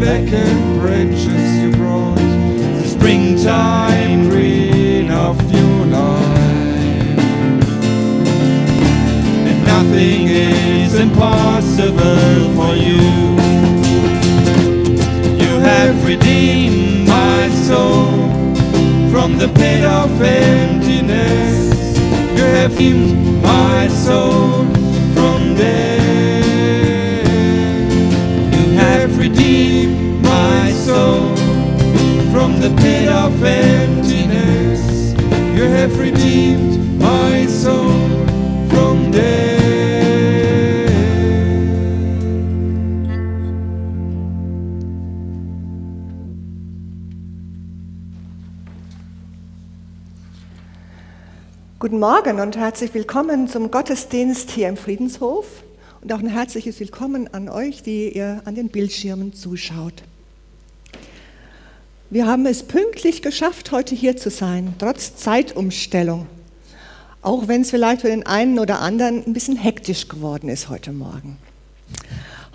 blackened branches you brought the springtime green of new life. And nothing is impossible for you. You have redeemed my soul from the pit of emptiness. You have redeemed my soul the pit of emptiness. You have redeemed my soul from death. Guten Morgen und herzlich willkommen zum Gottesdienst hier im Friedenshof und auch ein herzliches Willkommen an euch, die ihr an den Bildschirmen zuschaut. Wir haben es pünktlich geschafft, heute hier zu sein, trotz Zeitumstellung. Auch wenn es vielleicht für den einen oder anderen ein bisschen hektisch geworden ist heute Morgen.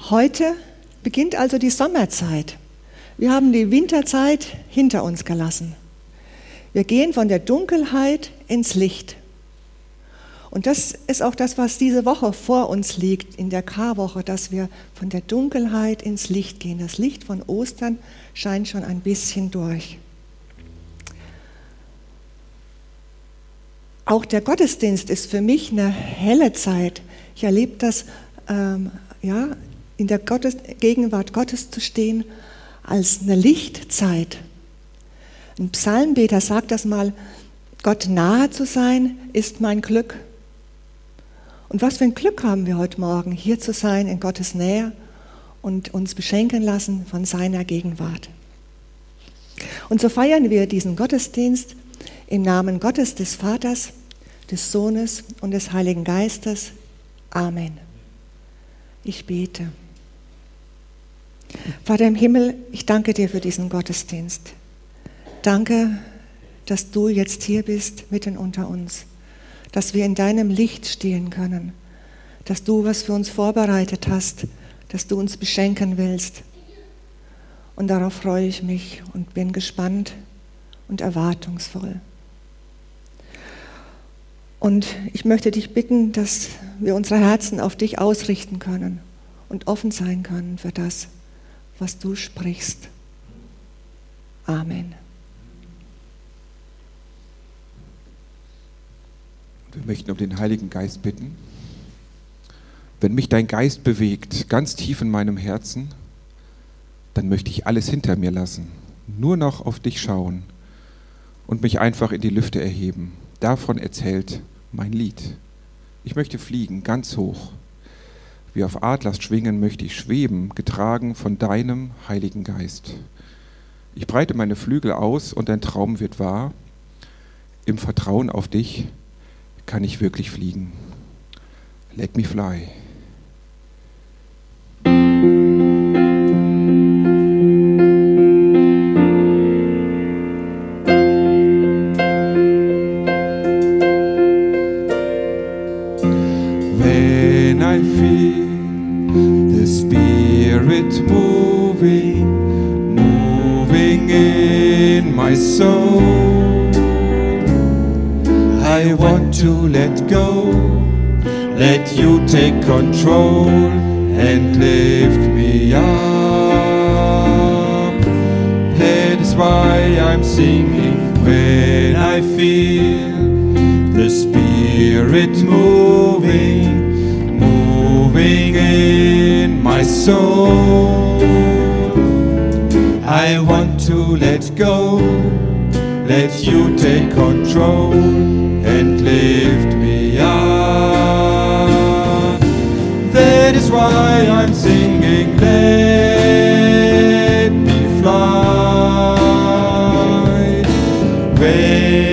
Heute beginnt also die Sommerzeit. Wir haben die Winterzeit hinter uns gelassen. Wir gehen von der Dunkelheit ins Licht. Und das ist auch das, was diese Woche vor uns liegt, in der Karwoche, dass wir von der Dunkelheit ins Licht gehen. Das Licht von Ostern scheint schon ein bisschen durch. Auch der Gottesdienst ist für mich eine helle Zeit. Ich erlebe das, ähm, ja, in der Gottes Gegenwart Gottes zu stehen, als eine Lichtzeit. Ein Psalmbeter sagt das mal, Gott nahe zu sein ist mein Glück. Und was für ein Glück haben wir heute Morgen, hier zu sein in Gottes Nähe und uns beschenken lassen von seiner Gegenwart. Und so feiern wir diesen Gottesdienst im Namen Gottes des Vaters, des Sohnes und des Heiligen Geistes. Amen. Ich bete. Vater im Himmel, ich danke dir für diesen Gottesdienst. Danke, dass du jetzt hier bist, mitten unter uns, dass wir in deinem Licht stehen können, dass du was für uns vorbereitet hast, dass du uns beschenken willst. Und darauf freue ich mich und bin gespannt und erwartungsvoll. Und ich möchte dich bitten, dass wir unsere Herzen auf dich ausrichten können und offen sein können für das, was du sprichst. Amen. Wir möchten um den Heiligen Geist bitten. Wenn mich dein Geist bewegt, ganz tief in meinem Herzen, dann möchte ich alles hinter mir lassen, nur noch auf dich schauen und mich einfach in die Lüfte erheben. Davon erzählt mein Lied. Ich möchte fliegen, ganz hoch. Wie auf Adlers schwingen möchte ich schweben, getragen von deinem Heiligen Geist. Ich breite meine Flügel aus und dein Traum wird wahr. Im Vertrauen auf dich kann ich wirklich fliegen. Let me fly. My soul, I want to let go, let you take control and lift me up. That is why I'm singing when I feel the Spirit moving, moving in my soul. I want let go, let you take control and lift me up. That is why I'm singing, let me fly. Way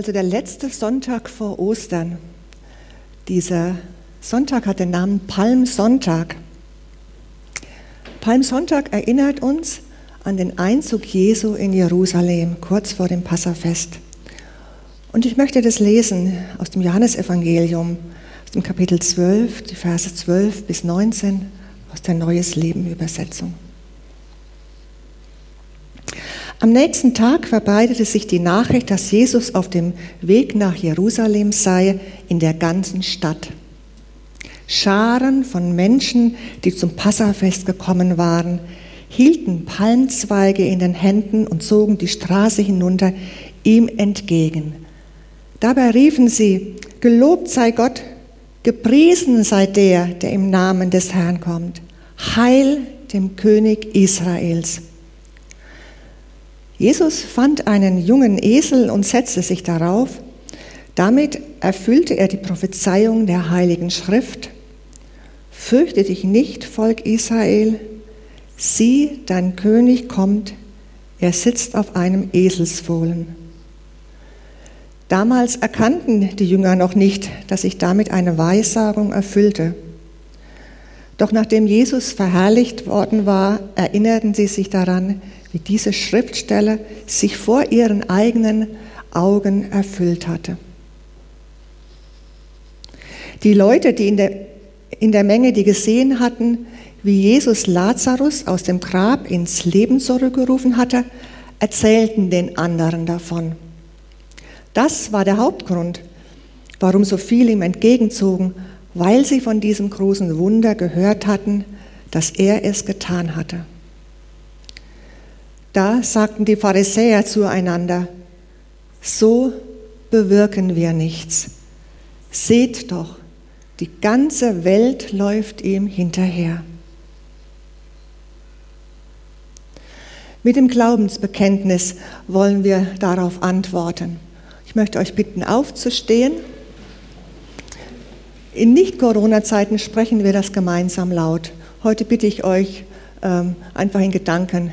also der letzte Sonntag vor Ostern. Dieser Sonntag hat den Namen Palmsonntag. Palmsonntag erinnert uns an den Einzug Jesu in Jerusalem kurz vor dem Passafest. Und ich möchte das lesen aus dem Johannesevangelium, aus dem Kapitel 12, die Verse 12 bis 19 aus der Neues Leben Übersetzung. Am nächsten Tag verbreitete sich die Nachricht, dass Jesus auf dem Weg nach Jerusalem sei, in der ganzen Stadt. Scharen von Menschen, die zum Passafest gekommen waren, hielten Palmzweige in den Händen und zogen die Straße hinunter ihm entgegen. Dabei riefen sie, Gelobt sei Gott, gepriesen sei der, der im Namen des Herrn kommt. Heil dem König Israels. Jesus fand einen jungen Esel und setzte sich darauf. Damit erfüllte er die Prophezeiung der Heiligen Schrift. Fürchte dich nicht, Volk Israel, sieh, dein König kommt, er sitzt auf einem Eselsfohlen. Damals erkannten die Jünger noch nicht, dass sich damit eine Weissagung erfüllte. Doch nachdem Jesus verherrlicht worden war, erinnerten sie sich daran, wie diese Schriftstelle sich vor ihren eigenen Augen erfüllt hatte. Die Leute, die in der, in der Menge, die gesehen hatten, wie Jesus Lazarus aus dem Grab ins Leben zurückgerufen hatte, erzählten den anderen davon. Das war der Hauptgrund, warum so viele ihm entgegenzogen, weil sie von diesem großen Wunder gehört hatten, dass er es getan hatte. Da sagten die Pharisäer zueinander, so bewirken wir nichts. Seht doch, die ganze Welt läuft ihm hinterher. Mit dem Glaubensbekenntnis wollen wir darauf antworten. Ich möchte euch bitten, aufzustehen. In Nicht-Corona-Zeiten sprechen wir das gemeinsam laut. Heute bitte ich euch, ähm, einfach in Gedanken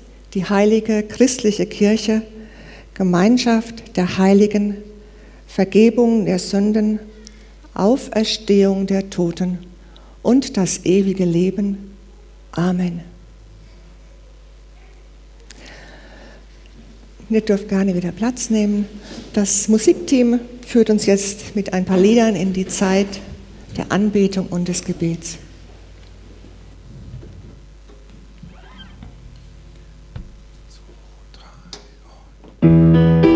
die heilige christliche Kirche, Gemeinschaft der Heiligen, Vergebung der Sünden, Auferstehung der Toten und das ewige Leben. Amen. Ihr dürft gerne wieder Platz nehmen. Das Musikteam führt uns jetzt mit ein paar Liedern in die Zeit der Anbetung und des Gebets. Música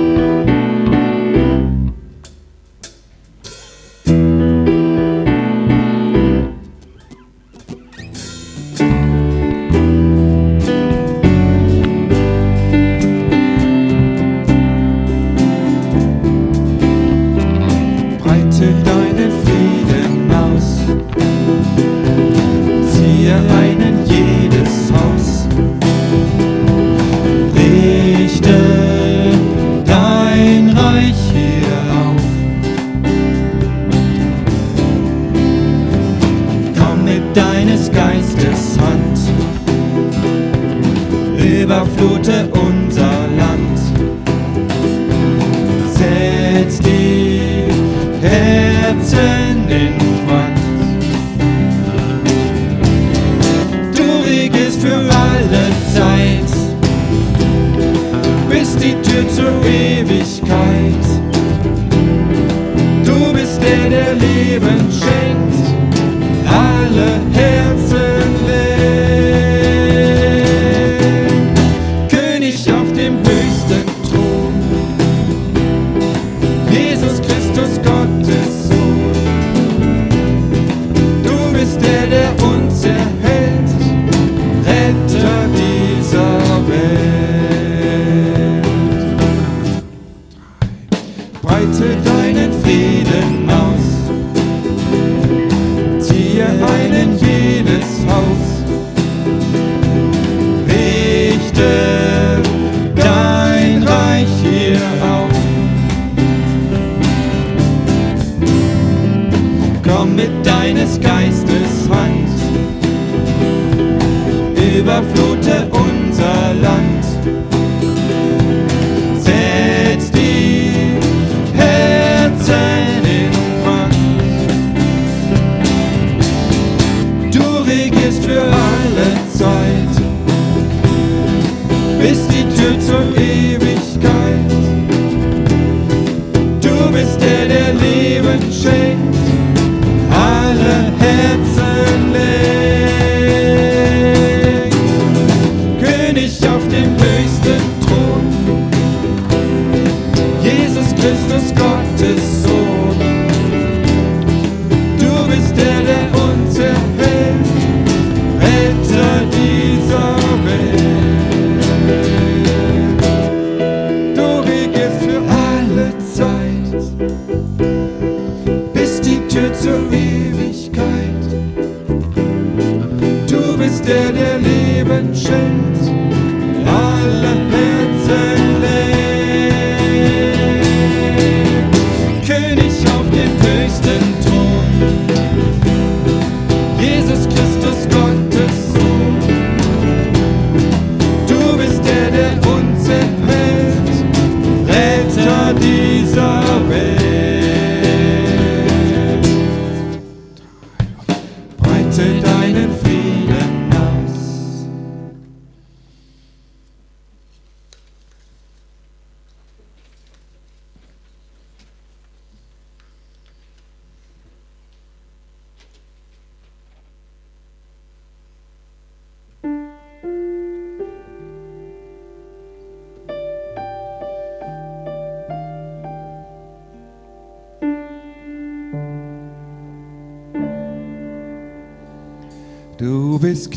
Du bist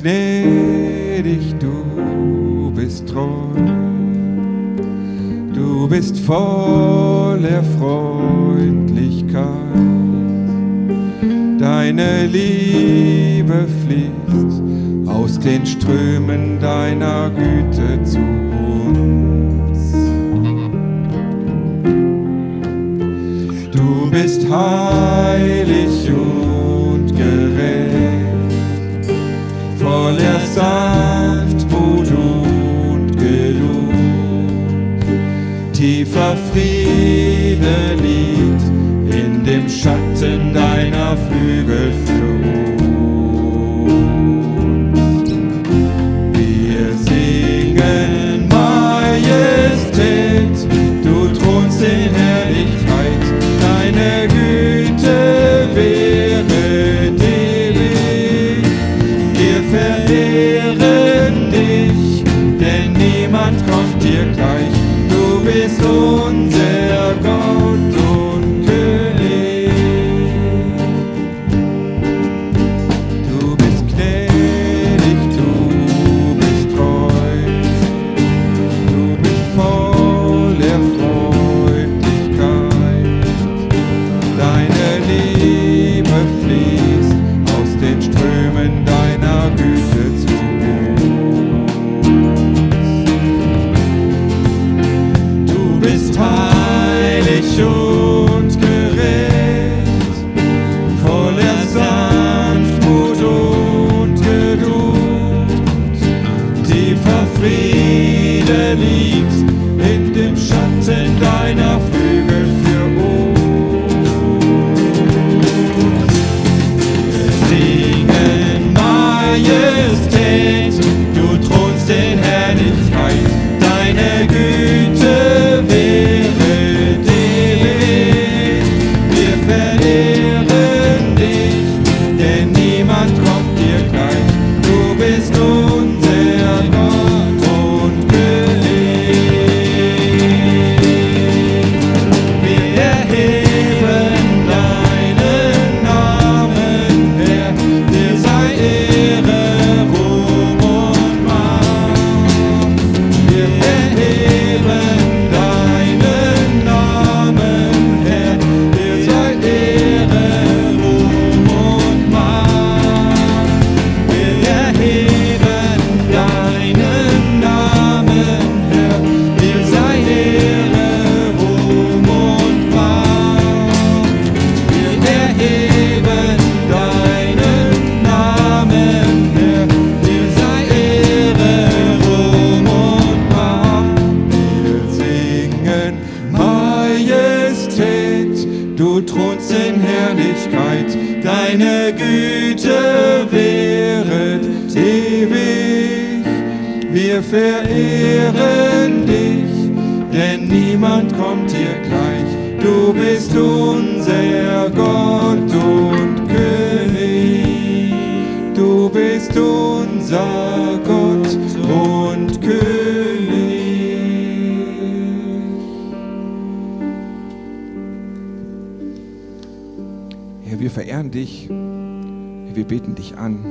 Herr, wir verehren dich. Herr, wir beten dich an.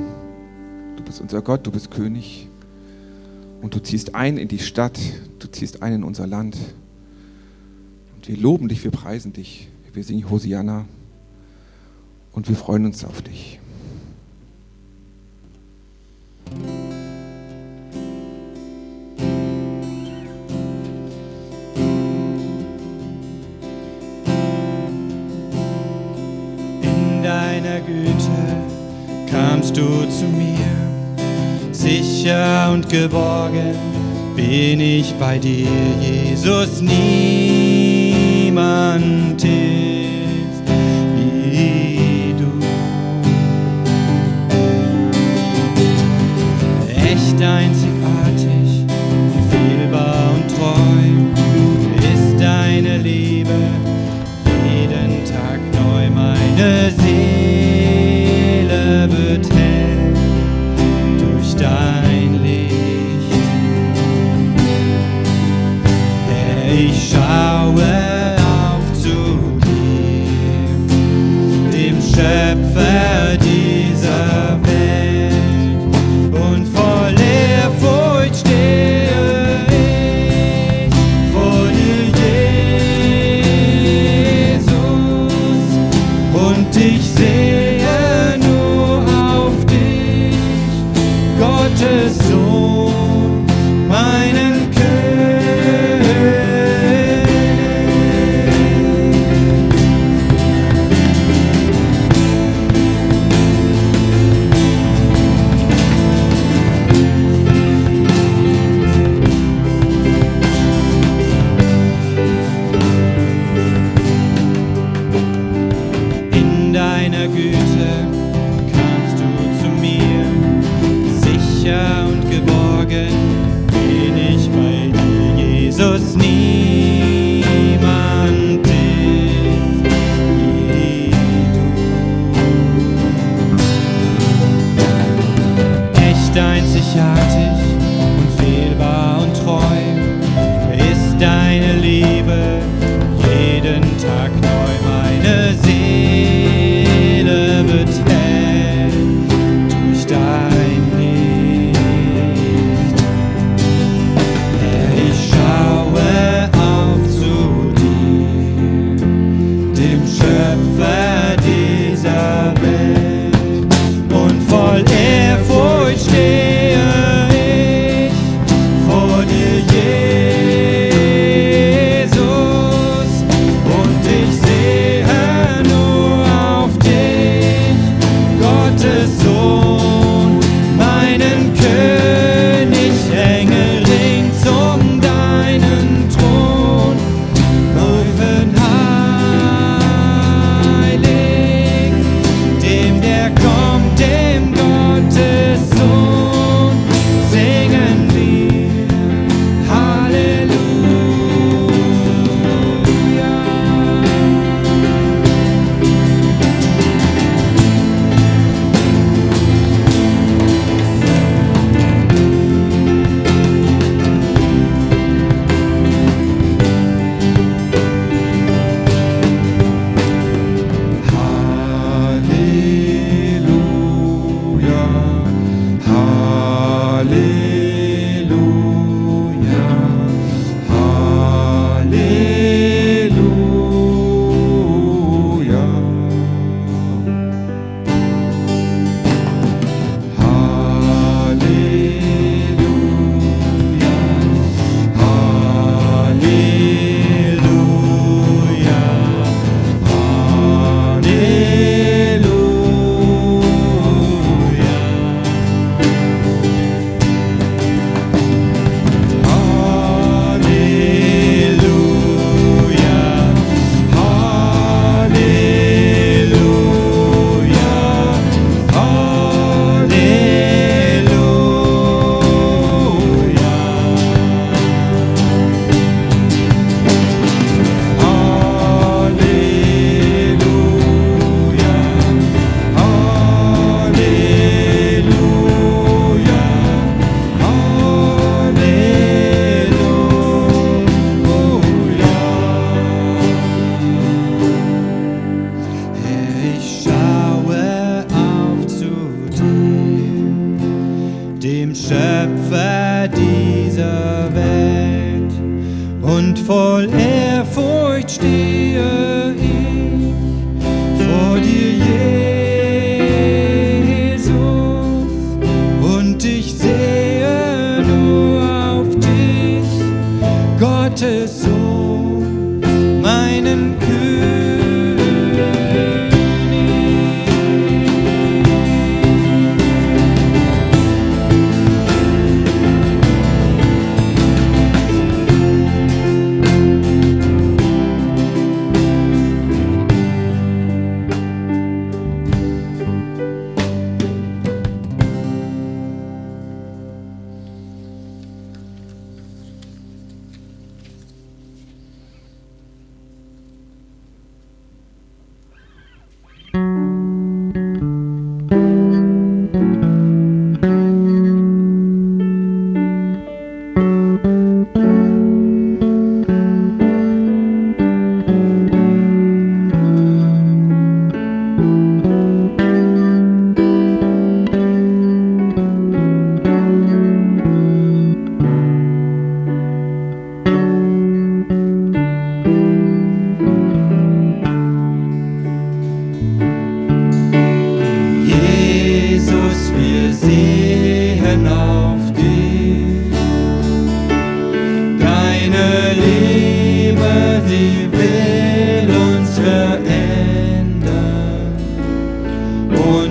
Du bist unser Gott, du bist König. Und du ziehst ein in die Stadt, du ziehst ein in unser Land. Und wir loben dich, wir preisen dich, wir singen Hosianna und wir freuen uns auf dich. Geborgen bin ich bei dir, Jesus. Niemand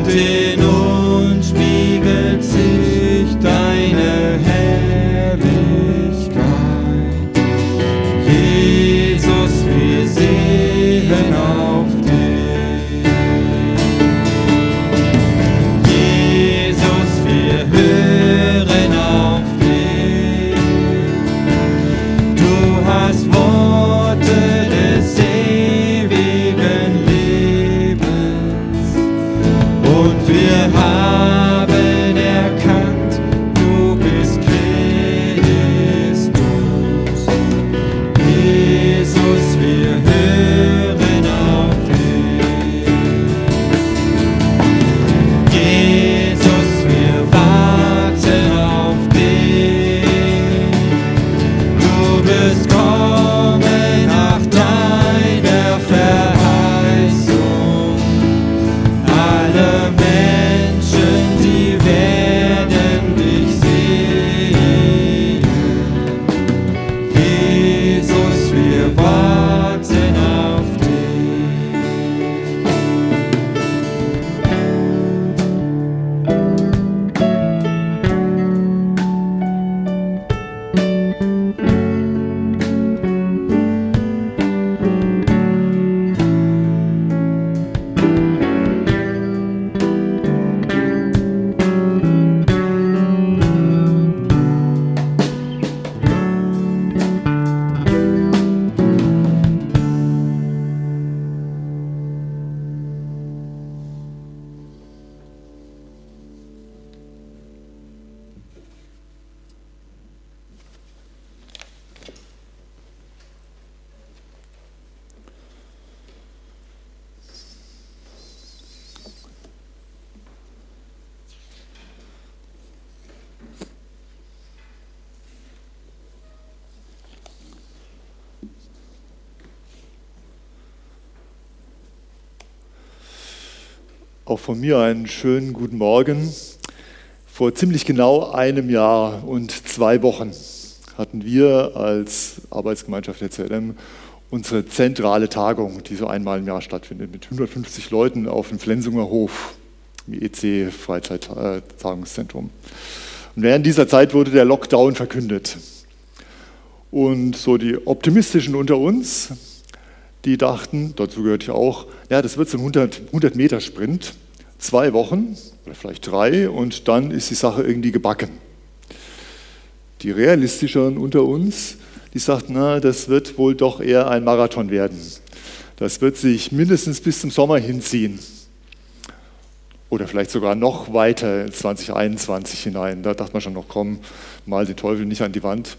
Und Auch von mir einen schönen guten Morgen. Vor ziemlich genau einem Jahr und zwei Wochen hatten wir als Arbeitsgemeinschaft der CLM unsere zentrale Tagung, die so einmal im Jahr stattfindet, mit 150 Leuten auf dem Flensunger Hof, im EC Freizeittagungszentrum. Und während dieser Zeit wurde der Lockdown verkündet. Und so die Optimistischen unter uns, die dachten, dazu gehörte ich auch, ja, das wird so ein 100, 100 Meter Sprint, zwei Wochen oder vielleicht drei und dann ist die Sache irgendwie gebacken. Die realistischeren unter uns, die sagten, na, das wird wohl doch eher ein Marathon werden. Das wird sich mindestens bis zum Sommer hinziehen. Oder vielleicht sogar noch weiter in 2021 hinein. Da dachte man schon noch, komm, mal den Teufel nicht an die Wand.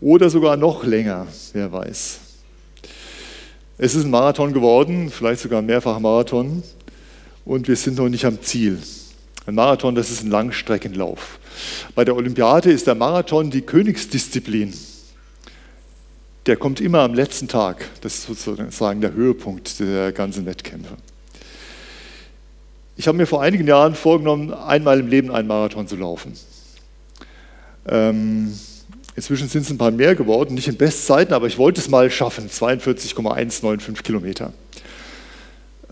Oder sogar noch länger, wer weiß. Es ist ein Marathon geworden, vielleicht sogar ein mehrfacher Marathon. Und wir sind noch nicht am Ziel. Ein Marathon, das ist ein Langstreckenlauf. Bei der Olympiade ist der Marathon die Königsdisziplin. Der kommt immer am letzten Tag. Das ist sozusagen der Höhepunkt der ganzen Wettkämpfe. Ich habe mir vor einigen Jahren vorgenommen, einmal im Leben einen Marathon zu laufen. Ähm, inzwischen sind es ein paar mehr geworden, nicht in Bestzeiten, aber ich wollte es mal schaffen, 42,195 Kilometer.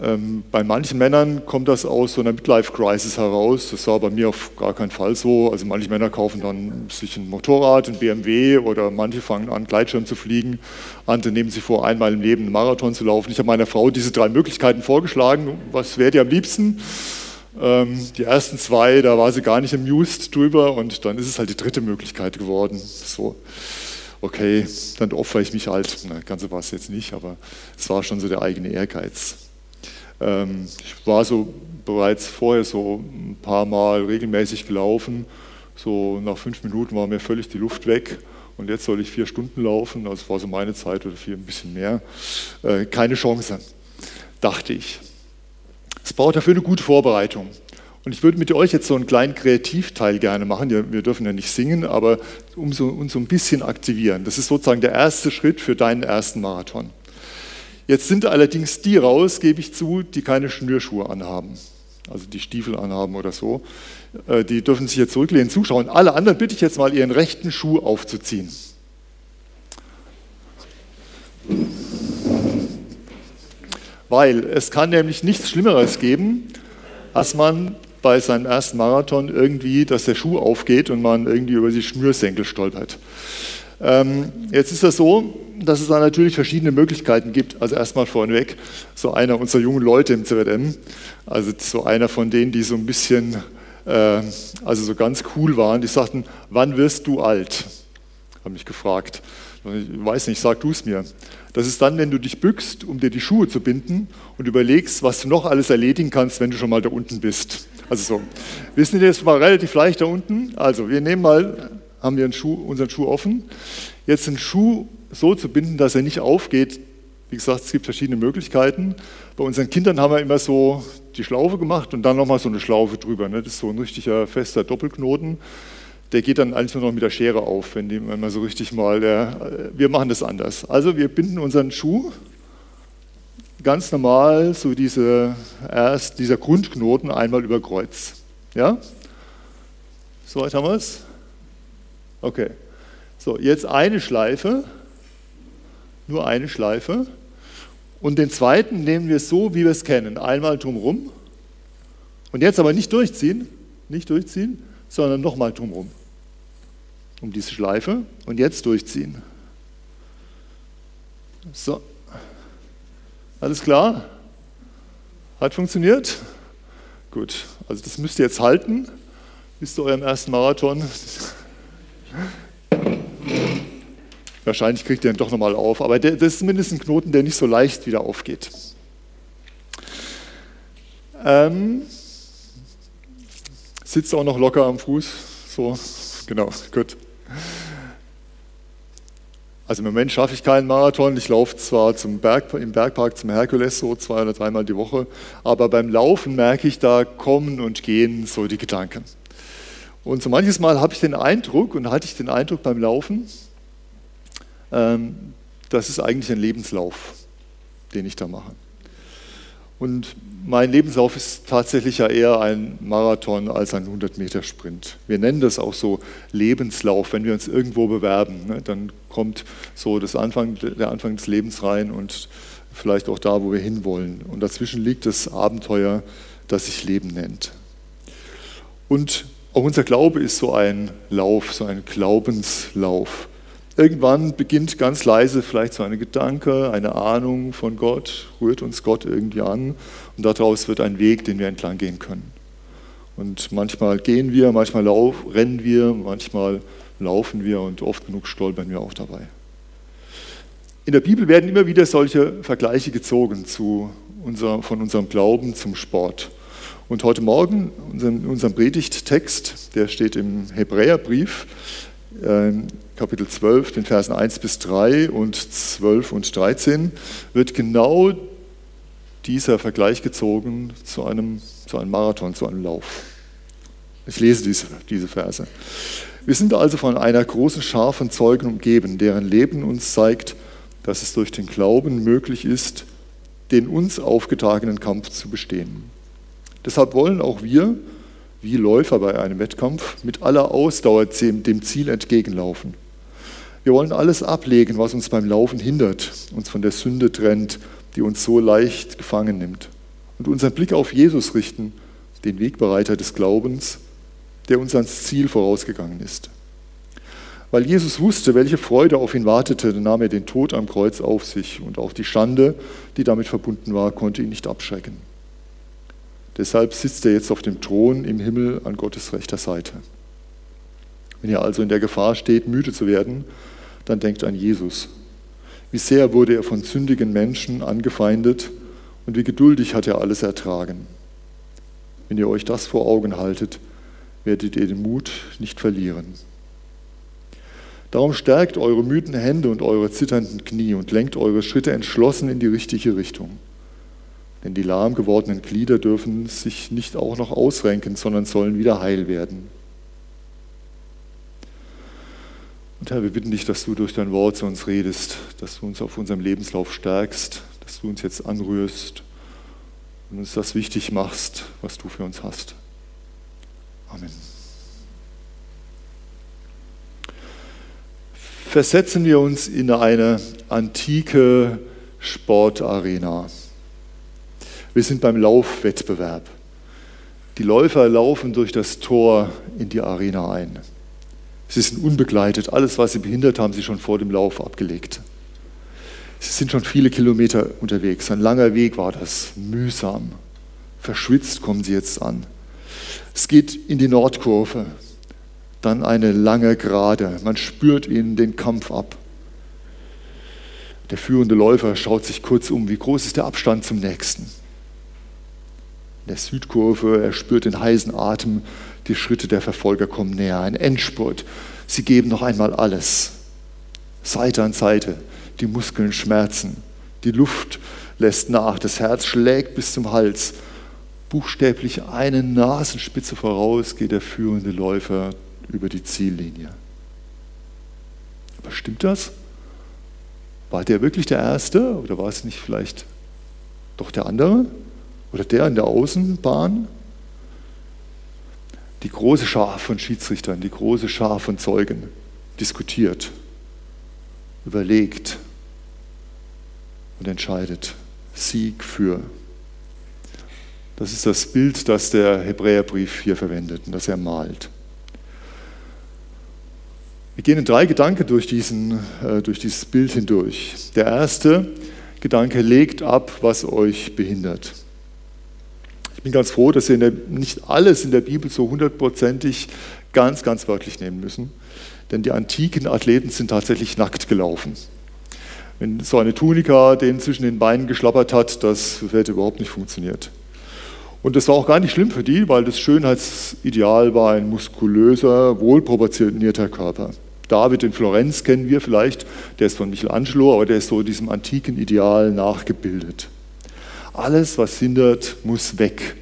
Ähm, bei manchen Männern kommt das aus so einer Midlife-Crisis heraus. Das war bei mir auf gar keinen Fall so. Also manche Männer kaufen dann sich ein Motorrad, ein BMW oder manche fangen an, Gleitschirm zu fliegen. Andere nehmen sich vor, einmal im Leben einen Marathon zu laufen. Ich habe meiner Frau diese drei Möglichkeiten vorgeschlagen. Was wäre dir am liebsten? Ähm, die ersten zwei, da war sie gar nicht amused drüber und dann ist es halt die dritte Möglichkeit geworden. So, okay, dann opfere ich mich halt. Na, Ganze war es jetzt nicht, aber es war schon so der eigene Ehrgeiz. Ähm, ich war so bereits vorher so ein paar Mal regelmäßig gelaufen. So nach fünf Minuten war mir völlig die Luft weg. Und jetzt soll ich vier Stunden laufen. Das war so meine Zeit oder vier, ein bisschen mehr. Äh, keine Chance, dachte ich. Es braucht dafür eine gute Vorbereitung. Und ich würde mit euch jetzt so einen kleinen Kreativteil gerne machen. Wir dürfen ja nicht singen, aber um so, uns so ein bisschen aktivieren. Das ist sozusagen der erste Schritt für deinen ersten Marathon. Jetzt sind allerdings die raus, gebe ich zu, die keine Schnürschuhe anhaben, also die Stiefel anhaben oder so. Äh, die dürfen sich jetzt zurücklehnen, zuschauen. Alle anderen bitte ich jetzt mal, ihren rechten Schuh aufzuziehen. Weil es kann nämlich nichts Schlimmeres geben, als man bei seinem ersten Marathon irgendwie, dass der Schuh aufgeht und man irgendwie über die Schnürsenkel stolpert. Ähm, jetzt ist das so, dass es da natürlich verschiedene Möglichkeiten gibt. Also erstmal vorneweg, so einer unserer jungen Leute im ZWM, also so einer von denen, die so ein bisschen, äh, also so ganz cool waren, die sagten, wann wirst du alt? Haben mich gefragt. Ich weiß nicht, sag du es mir. Das ist dann, wenn du dich bückst, um dir die Schuhe zu binden und überlegst, was du noch alles erledigen kannst, wenn du schon mal da unten bist. Also so. Wissen Sie das mal relativ leicht da unten? Also wir nehmen mal haben wir Schuh, unseren Schuh offen. Jetzt den Schuh so zu binden, dass er nicht aufgeht, wie gesagt, es gibt verschiedene Möglichkeiten. Bei unseren Kindern haben wir immer so die Schlaufe gemacht und dann nochmal so eine Schlaufe drüber. Ne? Das ist so ein richtiger fester Doppelknoten. Der geht dann nur noch mit der Schere auf, wenn, die, wenn man so richtig mal. Der, wir machen das anders. Also wir binden unseren Schuh ganz normal, so diese, erst dieser Grundknoten einmal über Kreuz. Ja? So weit haben wir es. Okay. So, jetzt eine Schleife, nur eine Schleife. Und den zweiten nehmen wir so, wie wir es kennen, einmal drumherum. Und jetzt aber nicht durchziehen, nicht durchziehen, sondern nochmal drumherum. Um diese Schleife und jetzt durchziehen. So. Alles klar? Hat funktioniert? Gut. Also das müsst ihr jetzt halten bis zu eurem ersten Marathon. Wahrscheinlich kriegt ihr ihn doch nochmal auf, aber das ist zumindest ein Knoten, der nicht so leicht wieder aufgeht. Ähm, sitzt auch noch locker am Fuß. So, genau, gut. Also im Moment schaffe ich keinen Marathon. Ich laufe zwar zum Berg, im Bergpark zum Herkules so zwei oder dreimal die Woche, aber beim Laufen merke ich, da kommen und gehen so die Gedanken. Und so manches Mal habe ich den Eindruck, und hatte ich den Eindruck beim Laufen, ähm, das ist eigentlich ein Lebenslauf, den ich da mache. Und mein Lebenslauf ist tatsächlich ja eher ein Marathon als ein 100-Meter-Sprint. Wir nennen das auch so Lebenslauf, wenn wir uns irgendwo bewerben. Ne? Dann kommt so das Anfang, der Anfang des Lebens rein und vielleicht auch da, wo wir hinwollen. Und dazwischen liegt das Abenteuer, das sich Leben nennt. Und auch unser Glaube ist so ein Lauf, so ein Glaubenslauf. Irgendwann beginnt ganz leise vielleicht so eine Gedanke, eine Ahnung von Gott, rührt uns Gott irgendwie an und daraus wird ein Weg, den wir entlang gehen können. Und manchmal gehen wir, manchmal lauf, rennen wir, manchmal laufen wir und oft genug stolpern wir auch dabei. In der Bibel werden immer wieder solche Vergleiche gezogen zu unser, von unserem Glauben zum Sport. Und heute Morgen, in unserem Predigttext, der steht im Hebräerbrief, Kapitel 12, den Versen 1 bis 3 und 12 und 13, wird genau dieser Vergleich gezogen zu einem, zu einem Marathon, zu einem Lauf. Ich lese diese, diese Verse. Wir sind also von einer großen Schar von Zeugen umgeben, deren Leben uns zeigt, dass es durch den Glauben möglich ist, den uns aufgetragenen Kampf zu bestehen. Deshalb wollen auch wir, wie Läufer bei einem Wettkampf, mit aller Ausdauer dem Ziel entgegenlaufen. Wir wollen alles ablegen, was uns beim Laufen hindert, uns von der Sünde trennt, die uns so leicht gefangen nimmt, und unseren Blick auf Jesus richten, den Wegbereiter des Glaubens, der uns ans Ziel vorausgegangen ist. Weil Jesus wusste, welche Freude auf ihn wartete, nahm er den Tod am Kreuz auf sich und auch die Schande, die damit verbunden war, konnte ihn nicht abschrecken. Deshalb sitzt er jetzt auf dem Thron im Himmel an Gottes rechter Seite. Wenn ihr also in der Gefahr steht, müde zu werden, dann denkt an Jesus. Wie sehr wurde er von sündigen Menschen angefeindet und wie geduldig hat er alles ertragen. Wenn ihr euch das vor Augen haltet, werdet ihr den Mut nicht verlieren. Darum stärkt eure müden Hände und eure zitternden Knie und lenkt eure Schritte entschlossen in die richtige Richtung. Denn die lahm gewordenen Glieder dürfen sich nicht auch noch ausrenken, sondern sollen wieder heil werden. Und Herr, wir bitten dich, dass du durch dein Wort zu uns redest, dass du uns auf unserem Lebenslauf stärkst, dass du uns jetzt anrührst und uns das wichtig machst, was du für uns hast. Amen. Versetzen wir uns in eine antike Sportarena. Wir sind beim Laufwettbewerb. Die Läufer laufen durch das Tor in die Arena ein. Sie sind unbegleitet. Alles, was sie behindert, haben sie schon vor dem Lauf abgelegt. Sie sind schon viele Kilometer unterwegs. Ein langer Weg war das, mühsam. Verschwitzt kommen sie jetzt an. Es geht in die Nordkurve, dann eine lange Gerade. Man spürt ihnen den Kampf ab. Der führende Läufer schaut sich kurz um, wie groß ist der Abstand zum nächsten. In der Südkurve, er spürt den heißen Atem, die Schritte der Verfolger kommen näher, ein Endspurt. Sie geben noch einmal alles, Seite an Seite. Die Muskeln schmerzen, die Luft lässt nach, das Herz schlägt bis zum Hals. Buchstäblich eine Nasenspitze voraus geht der führende Läufer über die Ziellinie. Aber stimmt das? War der wirklich der Erste oder war es nicht vielleicht doch der andere? Oder der in der Außenbahn? Die große Schar von Schiedsrichtern, die große Schar von Zeugen diskutiert, überlegt und entscheidet. Sieg für. Das ist das Bild, das der Hebräerbrief hier verwendet und das er malt. Wir gehen in drei Gedanken durch, diesen, äh, durch dieses Bild hindurch. Der erste Gedanke legt ab, was euch behindert. Ich bin ganz froh, dass wir nicht alles in der Bibel so hundertprozentig ganz, ganz wörtlich nehmen müssen. Denn die antiken Athleten sind tatsächlich nackt gelaufen. Wenn so eine Tunika den zwischen den Beinen geschlappert hat, das hätte überhaupt nicht funktioniert. Und das war auch gar nicht schlimm für die, weil das Schönheitsideal war ein muskulöser, wohlproportionierter Körper. David in Florenz kennen wir vielleicht, der ist von Michelangelo, aber der ist so diesem antiken Ideal nachgebildet. Alles, was hindert, muss weg.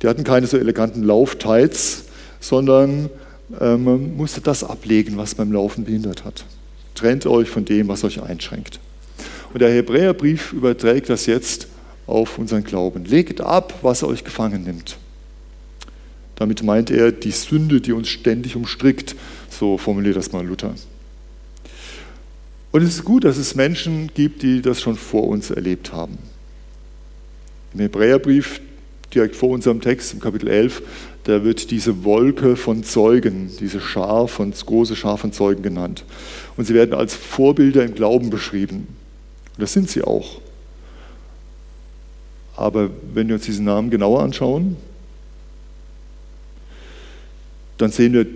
Die hatten keine so eleganten Lauftights, sondern äh, man musste das ablegen, was beim Laufen behindert hat. Trennt euch von dem, was euch einschränkt. Und der Hebräerbrief überträgt das jetzt auf unseren Glauben. Legt ab, was euch gefangen nimmt. Damit meint er die Sünde, die uns ständig umstrickt, so formuliert das mal Luther. Und es ist gut, dass es Menschen gibt, die das schon vor uns erlebt haben. Im Hebräerbrief, direkt vor unserem Text, im Kapitel 11, da wird diese Wolke von Zeugen, diese Schar von, große Schar von Zeugen genannt. Und sie werden als Vorbilder im Glauben beschrieben. Und das sind sie auch. Aber wenn wir uns diesen Namen genauer anschauen, dann sehen wir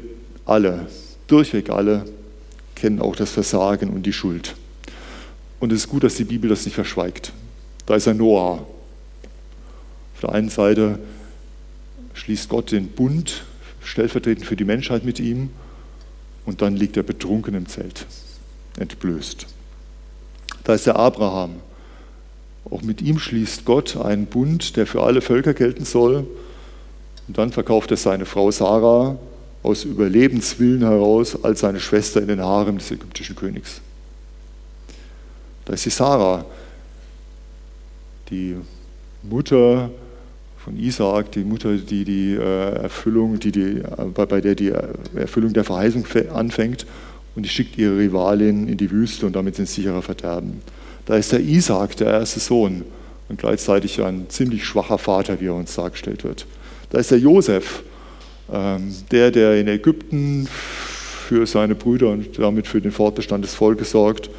alle, durchweg alle, kennen auch das Versagen und die Schuld. Und es ist gut, dass die Bibel das nicht verschweigt. Da ist ein Noah. Auf der einen Seite schließt Gott den Bund stellvertretend für die Menschheit mit ihm und dann liegt er betrunken im Zelt, entblößt. Da ist der Abraham. Auch mit ihm schließt Gott einen Bund, der für alle Völker gelten soll. Und dann verkauft er seine Frau Sarah aus Überlebenswillen heraus als seine Schwester in den Haaren des ägyptischen Königs. Da ist die Sarah, die Mutter von Isaak, die Mutter, die die äh, Erfüllung, die die, äh, bei der die Erfüllung der Verheißung anfängt und die schickt ihre Rivalin in die Wüste und damit sind sicherer Verderben. Da ist der Isaak, der erste Sohn und gleichzeitig ein ziemlich schwacher Vater, wie er uns dargestellt wird. Da ist der Josef, der, der in Ägypten für seine Brüder und damit für den Fortbestand des Volkes sorgt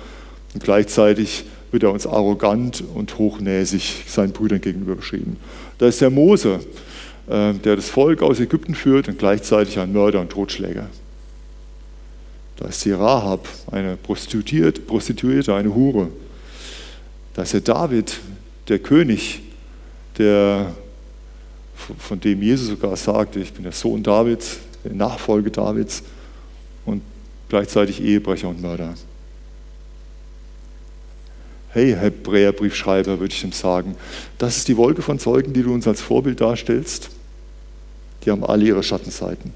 und gleichzeitig wird er uns arrogant und hochnäsig seinen Brüdern gegenüber beschrieben. Da ist der Mose, äh, der das Volk aus Ägypten führt und gleichzeitig ein Mörder und Totschläger. Da ist die Rahab, eine Prostituierte, Prostituierte, eine Hure. Da ist der David, der König, der, von dem Jesus sogar sagte, ich bin der Sohn Davids, der Nachfolge Davids und gleichzeitig Ehebrecher und Mörder. Hey, Hebräerbriefschreiber, würde ich ihm sagen, das ist die Wolke von Zeugen, die du uns als Vorbild darstellst. Die haben alle ihre Schattenseiten.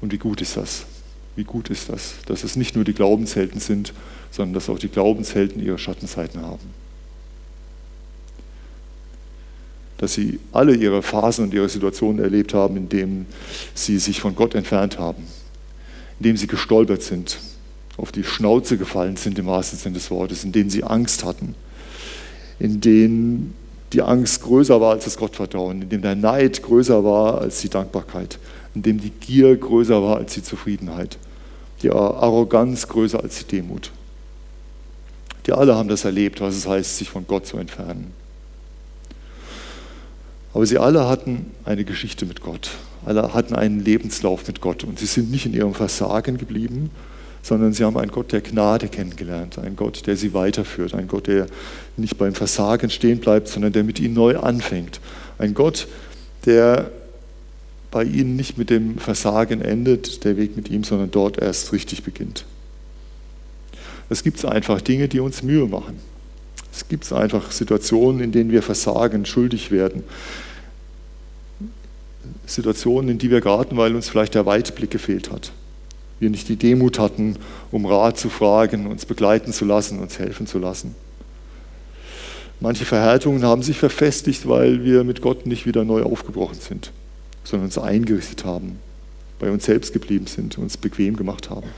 Und wie gut ist das? Wie gut ist das, dass es nicht nur die Glaubenshelden sind, sondern dass auch die Glaubenshelden ihre Schattenseiten haben. Dass sie alle ihre Phasen und ihre Situationen erlebt haben, in denen sie sich von Gott entfernt haben, in denen sie gestolpert sind, auf die Schnauze gefallen sind im wahrsten Sinne des Wortes, in denen sie Angst hatten, in denen die Angst größer war als das Gottvertrauen, in dem der Neid größer war als die Dankbarkeit, in dem die Gier größer war als die Zufriedenheit, die Arroganz größer als die Demut. Die alle haben das erlebt, was es heißt, sich von Gott zu entfernen. Aber sie alle hatten eine Geschichte mit Gott, alle hatten einen Lebenslauf mit Gott und sie sind nicht in ihrem Versagen geblieben, sondern sie haben einen Gott der Gnade kennengelernt, einen Gott, der sie weiterführt, einen Gott, der nicht beim Versagen stehen bleibt, sondern der mit ihnen neu anfängt. Ein Gott, der bei ihnen nicht mit dem Versagen endet, der Weg mit ihm, sondern dort erst richtig beginnt. Es gibt einfach Dinge, die uns Mühe machen. Es gibt einfach Situationen, in denen wir versagen, schuldig werden. Situationen, in die wir geraten, weil uns vielleicht der Weitblick gefehlt hat wir nicht die Demut hatten, um Rat zu fragen, uns begleiten zu lassen, uns helfen zu lassen. Manche Verhärtungen haben sich verfestigt, weil wir mit Gott nicht wieder neu aufgebrochen sind, sondern uns eingerichtet haben, bei uns selbst geblieben sind, uns bequem gemacht haben.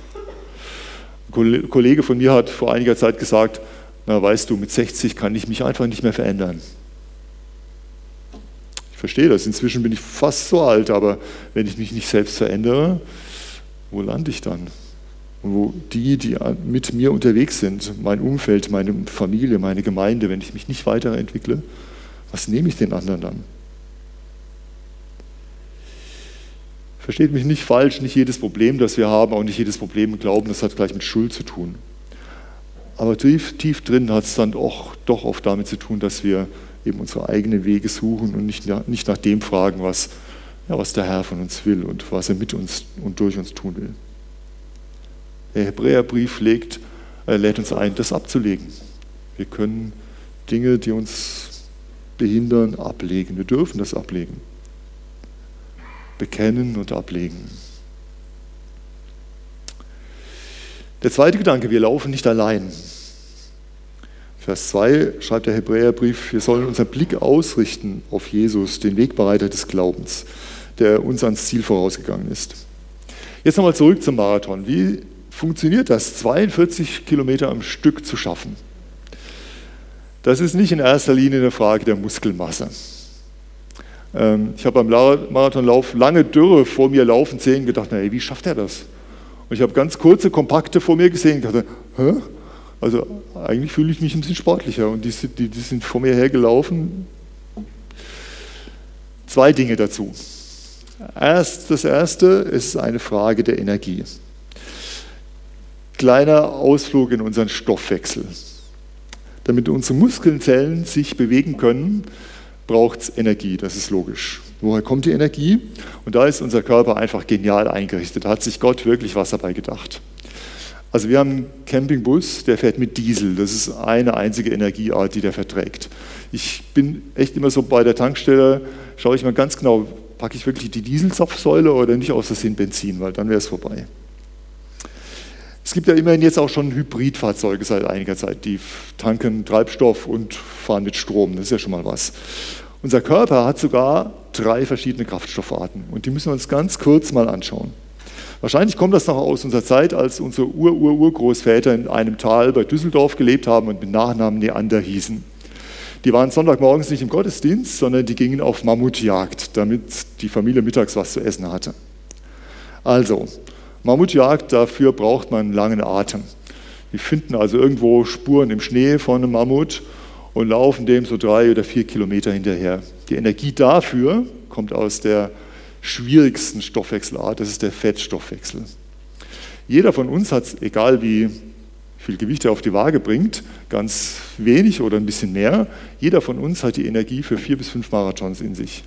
Ein Kollege von mir hat vor einiger Zeit gesagt, na weißt du, mit 60 kann ich mich einfach nicht mehr verändern. Ich verstehe das, inzwischen bin ich fast so alt, aber wenn ich mich nicht selbst verändere, wo lande ich dann? Und wo die, die mit mir unterwegs sind, mein Umfeld, meine Familie, meine Gemeinde, wenn ich mich nicht weiterentwickle, was nehme ich den anderen dann? Versteht mich nicht falsch, nicht jedes Problem, das wir haben, auch nicht jedes Problem glauben, das hat gleich mit Schuld zu tun. Aber tief, tief drin hat es dann auch, doch oft damit zu tun, dass wir eben unsere eigenen Wege suchen und nicht nach, nicht nach dem fragen, was ja, was der Herr von uns will und was er mit uns und durch uns tun will. Der Hebräerbrief legt, äh, lädt uns ein, das abzulegen. Wir können Dinge, die uns behindern, ablegen. Wir dürfen das ablegen. Bekennen und ablegen. Der zweite Gedanke, wir laufen nicht allein. Vers 2 schreibt der Hebräerbrief, wir sollen unseren Blick ausrichten auf Jesus, den Wegbereiter des Glaubens der uns ans Ziel vorausgegangen ist. Jetzt nochmal zurück zum Marathon. Wie funktioniert das, 42 Kilometer am Stück zu schaffen? Das ist nicht in erster Linie eine Frage der Muskelmasse. Ähm, ich habe beim Marathonlauf lange Dürre vor mir laufen sehen, gedacht, na, wie schafft er das? Und ich habe ganz kurze, kompakte vor mir gesehen, gedacht, hä? Also eigentlich fühle ich mich ein bisschen sportlicher und die, die, die sind vor mir hergelaufen. Zwei Dinge dazu. Erst, das erste ist eine Frage der Energie. Kleiner Ausflug in unseren Stoffwechsel. Damit unsere Muskelzellen sich bewegen können, braucht es Energie, das ist logisch. Woher kommt die Energie? Und da ist unser Körper einfach genial eingerichtet. Da hat sich Gott wirklich was dabei gedacht. Also wir haben einen Campingbus, der fährt mit Diesel. Das ist eine einzige Energieart, die der verträgt. Ich bin echt immer so bei der Tankstelle, schaue ich mal ganz genau, packe ich wirklich die Dieselzapfsäule oder nicht aus Versehen Benzin, weil dann wäre es vorbei. Es gibt ja immerhin jetzt auch schon Hybridfahrzeuge seit einiger Zeit, die tanken Treibstoff und fahren mit Strom. Das ist ja schon mal was. Unser Körper hat sogar drei verschiedene Kraftstoffarten und die müssen wir uns ganz kurz mal anschauen. Wahrscheinlich kommt das noch aus unserer Zeit, als unsere Ur-Ur-Urgroßväter in einem Tal bei Düsseldorf gelebt haben und mit Nachnamen Neander hießen. Die waren Sonntagmorgens nicht im Gottesdienst, sondern die gingen auf Mammutjagd, damit die Familie mittags was zu essen hatte. Also, Mammutjagd, dafür braucht man einen langen Atem. Die finden also irgendwo Spuren im Schnee von einem Mammut und laufen dem so drei oder vier Kilometer hinterher. Die Energie dafür kommt aus der schwierigsten Stoffwechselart, das ist der Fettstoffwechsel. Jeder von uns hat, egal wie viel Gewicht er auf die Waage bringt, ganz wenig oder ein bisschen mehr, jeder von uns hat die Energie für vier bis fünf Marathons in sich.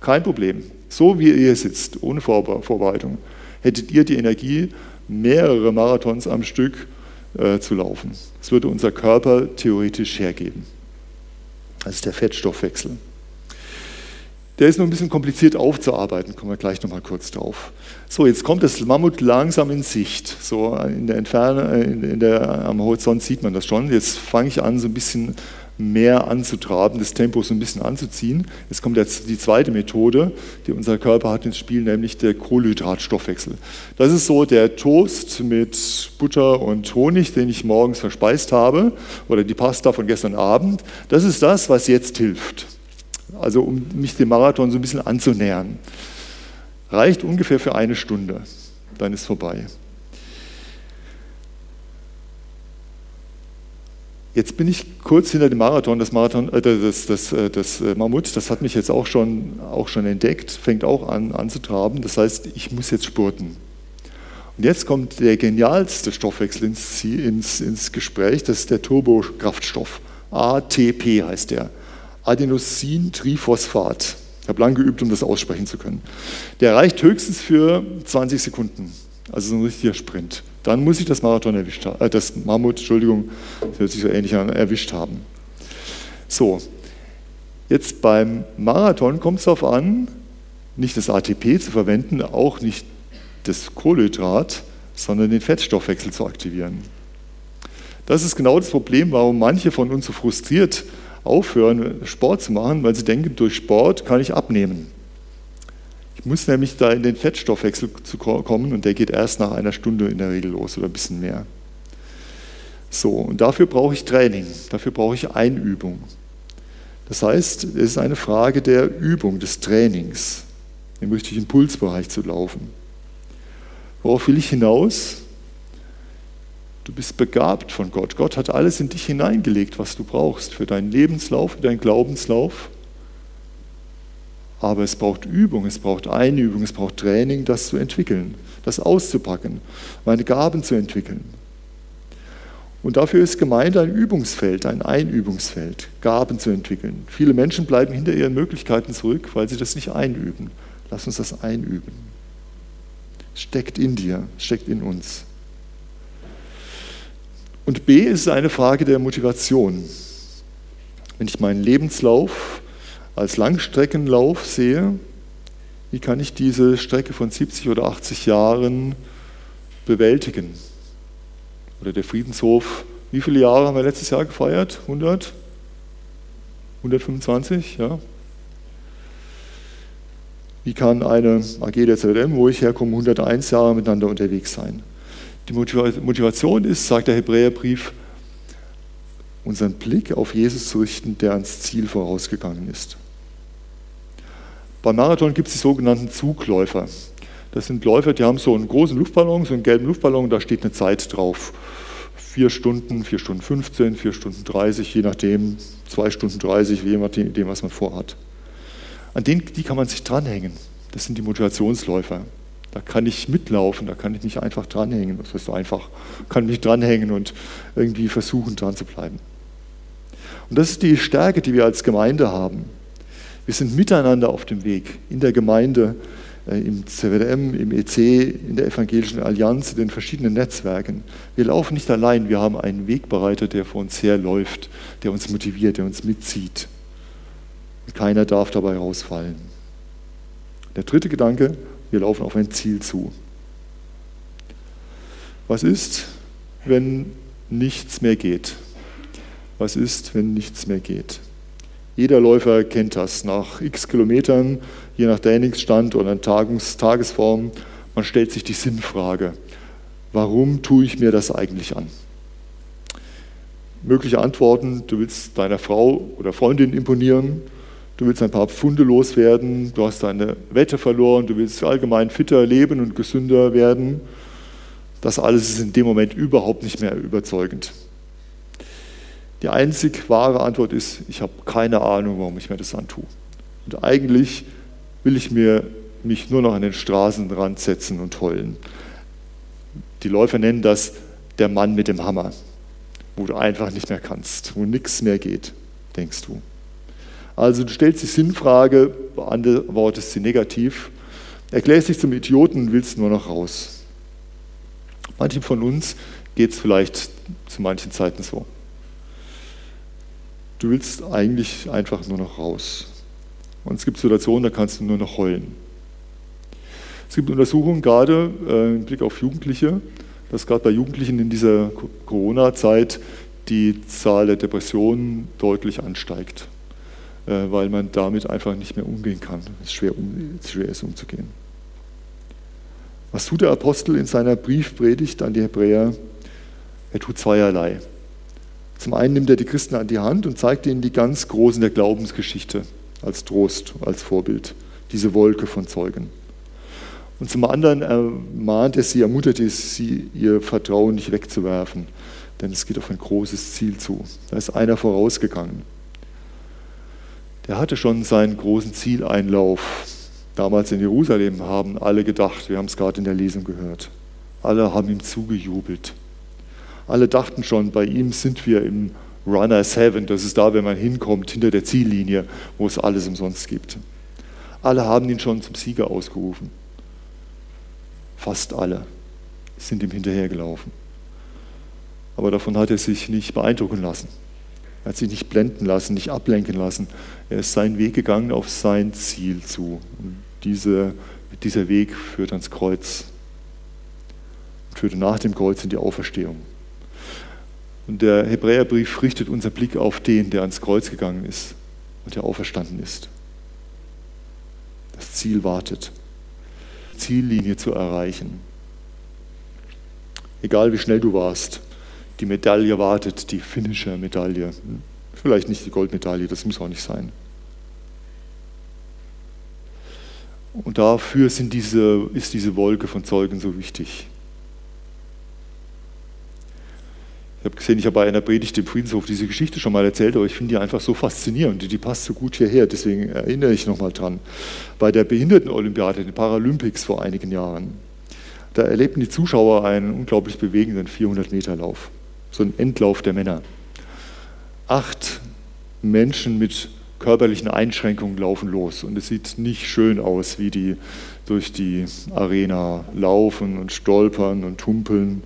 Kein Problem. So wie ihr hier sitzt, ohne Vorbereitung, hättet ihr die Energie, mehrere Marathons am Stück äh, zu laufen. Das würde unser Körper theoretisch hergeben. Das ist der Fettstoffwechsel. Der ist noch ein bisschen kompliziert aufzuarbeiten, kommen wir gleich nochmal kurz drauf. So, jetzt kommt das Mammut langsam in Sicht. So in der Entfernung, äh, in der, am Horizont sieht man das schon. Jetzt fange ich an, so ein bisschen mehr anzutraben, das Tempo so ein bisschen anzuziehen. Jetzt kommt jetzt die zweite Methode, die unser Körper hat ins Spiel, nämlich der Kohlenhydratstoffwechsel. Das ist so der Toast mit Butter und Honig, den ich morgens verspeist habe, oder die Pasta von gestern Abend. Das ist das, was jetzt hilft. Also um mich dem Marathon so ein bisschen anzunähern. Reicht ungefähr für eine Stunde, dann ist vorbei. Jetzt bin ich kurz hinter dem Marathon, das, Marathon, äh, das, das, äh, das äh, Mammut, das hat mich jetzt auch schon, auch schon entdeckt, fängt auch an anzutraben. Das heißt, ich muss jetzt spurten. Und jetzt kommt der genialste Stoffwechsel ins, ins, ins Gespräch, das ist der Turbokraftstoff. ATP heißt der. Adenosintriphosphat. Ich habe lange geübt, um das aussprechen zu können. Der reicht höchstens für 20 Sekunden, also so ein richtiger Sprint. Dann muss ich das Marathon erwischt äh, das Mammut, Entschuldigung, das hört sich so ähnlich an, erwischt haben. So, jetzt beim Marathon kommt es darauf an, nicht das ATP zu verwenden, auch nicht das Kohlenhydrat, sondern den Fettstoffwechsel zu aktivieren. Das ist genau das Problem, warum manche von uns so frustriert aufhören, Sport zu machen, weil sie denken, durch Sport kann ich abnehmen. Ich muss nämlich da in den Fettstoffwechsel zu kommen und der geht erst nach einer Stunde in der Regel los oder ein bisschen mehr. So, und dafür brauche ich Training, dafür brauche ich Einübung. Das heißt, es ist eine Frage der Übung, des Trainings, im richtigen Impulsbereich zu laufen. Worauf will ich hinaus? Du bist begabt von Gott. Gott hat alles in dich hineingelegt, was du brauchst für deinen Lebenslauf, für deinen Glaubenslauf. Aber es braucht Übung, es braucht Einübung, es braucht Training, das zu entwickeln, das auszupacken, meine Gaben zu entwickeln. Und dafür ist Gemeinde ein Übungsfeld, ein Einübungsfeld, Gaben zu entwickeln. Viele Menschen bleiben hinter ihren Möglichkeiten zurück, weil sie das nicht einüben. Lass uns das einüben. Steckt in dir, steckt in uns. Und B ist eine Frage der Motivation. Wenn ich meinen Lebenslauf als Langstreckenlauf sehe, wie kann ich diese Strecke von 70 oder 80 Jahren bewältigen? Oder der Friedenshof, wie viele Jahre haben wir letztes Jahr gefeiert? 100? 125? Ja. Wie kann eine AG der ZM, wo ich herkomme, 101 Jahre miteinander unterwegs sein? Die Motivation ist, sagt der Hebräerbrief, unseren Blick auf Jesus zu richten, der ans Ziel vorausgegangen ist. Beim Marathon gibt es die sogenannten Zugläufer. Das sind Läufer, die haben so einen großen Luftballon, so einen gelben Luftballon, da steht eine Zeit drauf. Vier Stunden, vier Stunden 15, vier Stunden 30, je nachdem, zwei Stunden 30, je nachdem, was man vorhat. An denen, die kann man sich dranhängen. Das sind die Motivationsläufer. Da kann ich mitlaufen, da kann ich mich einfach dranhängen. Das heißt so einfach, kann mich dranhängen und irgendwie versuchen, dran zu bleiben. Und das ist die Stärke, die wir als Gemeinde haben. Wir sind miteinander auf dem Weg, in der Gemeinde äh, im CWDM, im EC, in der Evangelischen Allianz, in den verschiedenen Netzwerken. Wir laufen nicht allein, wir haben einen Wegbereiter, der vor uns herläuft, der uns motiviert, der uns mitzieht. Und keiner darf dabei rausfallen. Der dritte Gedanke, wir laufen auf ein Ziel zu. Was ist, wenn nichts mehr geht? Was ist, wenn nichts mehr geht? Jeder Läufer kennt das. Nach x Kilometern, je nach Trainingsstand oder Tages Tagesform, man stellt sich die Sinnfrage, warum tue ich mir das eigentlich an? Mögliche Antworten, du willst deiner Frau oder Freundin imponieren, du willst ein paar Pfunde loswerden, du hast deine Wette verloren, du willst allgemein fitter leben und gesünder werden. Das alles ist in dem Moment überhaupt nicht mehr überzeugend. Die einzig wahre Antwort ist, ich habe keine Ahnung, warum ich mir das antue. Und eigentlich will ich mir mich nur noch an den Straßenrand setzen und heulen. Die Läufer nennen das der Mann mit dem Hammer, wo du einfach nicht mehr kannst, wo nichts mehr geht, denkst du. Also du stellst die Sinnfrage, beantwortest sie negativ, erklärst dich zum Idioten und willst nur noch raus. Manchen von uns geht es vielleicht zu manchen Zeiten so. Du willst eigentlich einfach nur noch raus. Und es gibt Situationen, da kannst du nur noch heulen. Es gibt Untersuchungen gerade äh, im Blick auf Jugendliche, dass gerade bei Jugendlichen in dieser Corona-Zeit die Zahl der Depressionen deutlich ansteigt, äh, weil man damit einfach nicht mehr umgehen kann. Es schwer, um, schwer ist umzugehen. Was tut der Apostel in seiner Briefpredigt an die Hebräer? Er tut zweierlei. Zum einen nimmt er die Christen an die Hand und zeigt ihnen die ganz Großen der Glaubensgeschichte als Trost, als Vorbild, diese Wolke von Zeugen. Und zum anderen ermahnt er sie, ermutigt es sie, ihr Vertrauen nicht wegzuwerfen, denn es geht auf ein großes Ziel zu. Da ist einer vorausgegangen. Der hatte schon seinen großen Zieleinlauf. Damals in Jerusalem haben alle gedacht, wir haben es gerade in der Lesung gehört. Alle haben ihm zugejubelt. Alle dachten schon, bei ihm sind wir im Runner's Heaven, das ist da, wenn man hinkommt, hinter der Ziellinie, wo es alles umsonst gibt. Alle haben ihn schon zum Sieger ausgerufen. Fast alle sind ihm hinterhergelaufen. Aber davon hat er sich nicht beeindrucken lassen. Er hat sich nicht blenden lassen, nicht ablenken lassen. Er ist seinen Weg gegangen auf sein Ziel zu. Und diese, dieser Weg führt ans Kreuz. Und führte nach dem Kreuz in die Auferstehung. Und der Hebräerbrief richtet unser Blick auf den, der ans Kreuz gegangen ist und der auferstanden ist. Das Ziel wartet, Ziellinie zu erreichen. Egal wie schnell du warst, die Medaille wartet, die finnische Medaille. Vielleicht nicht die Goldmedaille, das muss auch nicht sein. Und dafür diese, ist diese Wolke von Zeugen so wichtig. Ich habe gesehen, ich habe bei einer Predigt im Friedenshof diese Geschichte schon mal erzählt, aber ich finde die einfach so faszinierend. Die, passt so gut hierher, deswegen erinnere ich nochmal dran. Bei der Behindertenolympiade, den Paralympics vor einigen Jahren, da erlebten die Zuschauer einen unglaublich bewegenden 400-Meter-Lauf. So ein Endlauf der Männer. Acht Menschen mit körperlichen Einschränkungen laufen los und es sieht nicht schön aus, wie die durch die Arena laufen und stolpern und humpeln.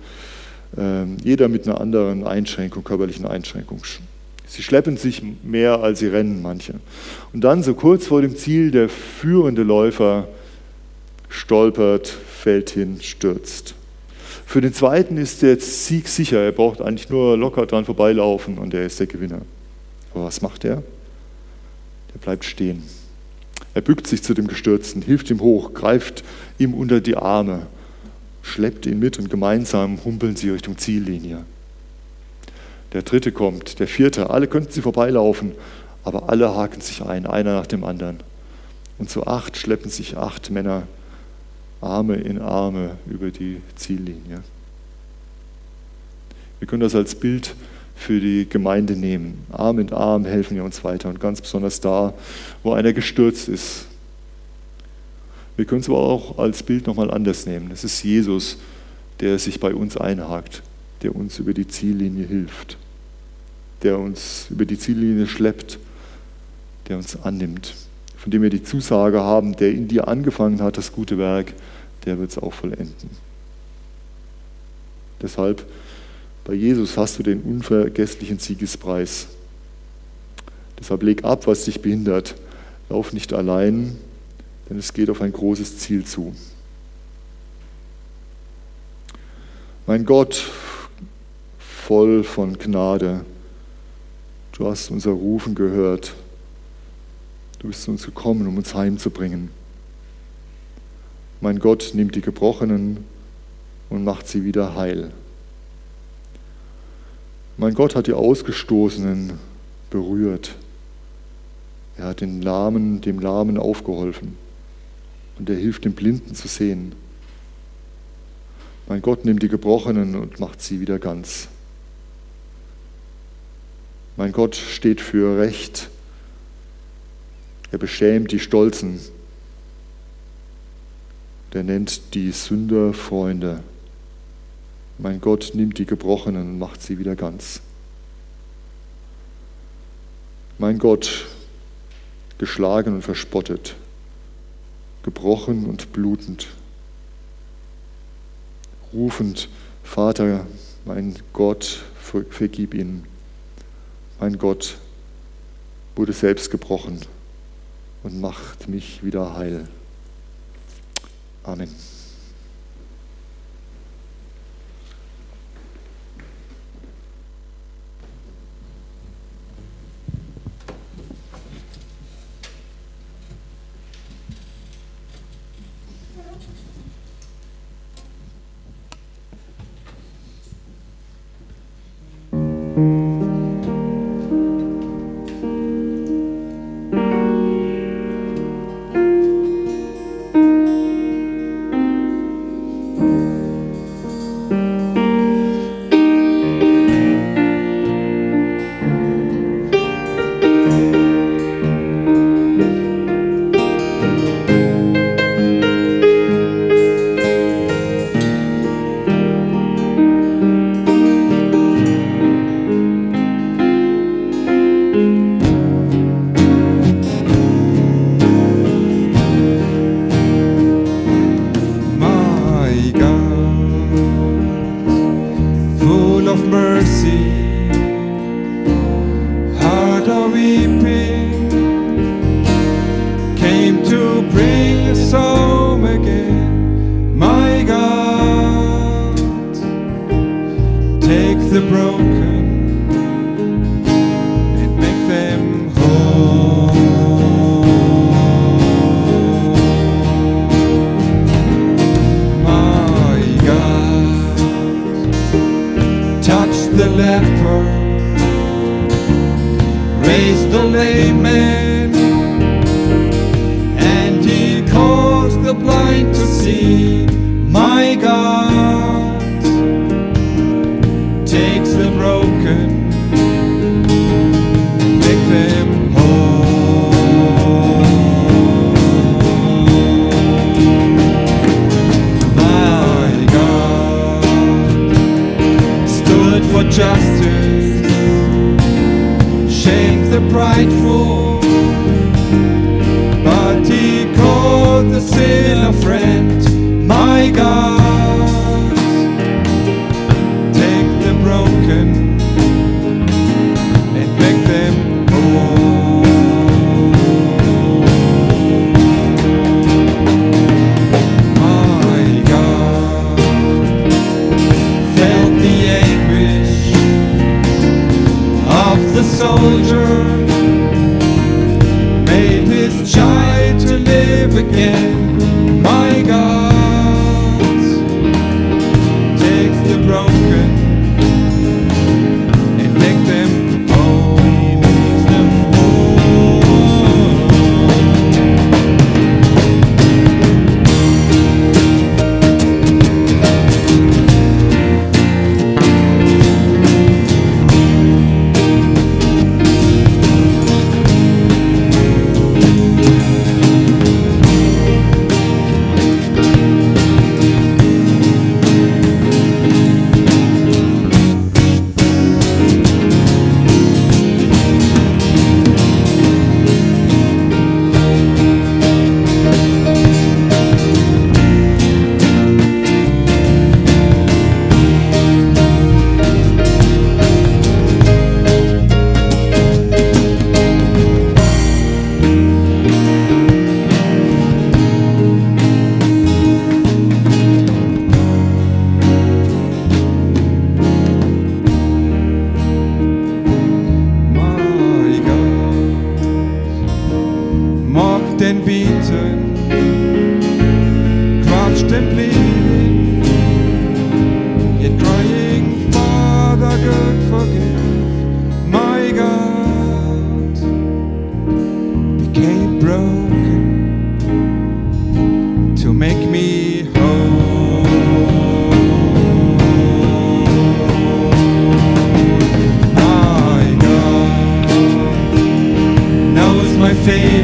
Ähm, jeder mit einer anderen Einschränkung, körperlichen Einschränkung. Sie schleppen sich mehr, als sie rennen, manche. Und dann, so kurz vor dem Ziel, der führende Läufer stolpert, fällt hin, stürzt. Für den zweiten ist der Sieg sicher. Er braucht eigentlich nur locker dran vorbeilaufen und er ist der Gewinner. Aber was macht er? Er bleibt stehen. Er bückt sich zu dem Gestürzten, hilft ihm hoch, greift ihm unter die Arme schleppt ihn mit und gemeinsam humpeln sie Richtung Ziellinie. Der dritte kommt, der vierte, alle könnten sie vorbeilaufen, aber alle haken sich ein, einer nach dem anderen. Und zu acht schleppen sich acht Männer Arme in Arme über die Ziellinie. Wir können das als Bild für die Gemeinde nehmen. Arm in Arm helfen wir uns weiter und ganz besonders da, wo einer gestürzt ist, wir können es aber auch als Bild nochmal anders nehmen. Es ist Jesus, der sich bei uns einhakt, der uns über die Ziellinie hilft, der uns über die Ziellinie schleppt, der uns annimmt, von dem wir die Zusage haben, der in dir angefangen hat, das gute Werk, der wird es auch vollenden. Deshalb, bei Jesus hast du den unvergesslichen Siegespreis. Deshalb leg ab, was dich behindert. Lauf nicht allein, denn es geht auf ein großes Ziel zu. Mein Gott, voll von Gnade, du hast unser Rufen gehört. Du bist zu uns gekommen, um uns heimzubringen. Mein Gott nimmt die Gebrochenen und macht sie wieder heil. Mein Gott hat die Ausgestoßenen berührt. Er hat den Lahmen, dem Lahmen aufgeholfen und er hilft den Blinden zu sehen. Mein Gott nimmt die Gebrochenen und macht sie wieder ganz. Mein Gott steht für Recht. Er beschämt die Stolzen. Der nennt die Sünder Freunde. Mein Gott nimmt die Gebrochenen und macht sie wieder ganz. Mein Gott, geschlagen und verspottet, gebrochen und blutend rufend, Vater, mein Gott, vergib ihn. Mein Gott wurde selbst gebrochen und macht mich wieder heil. Amen. bright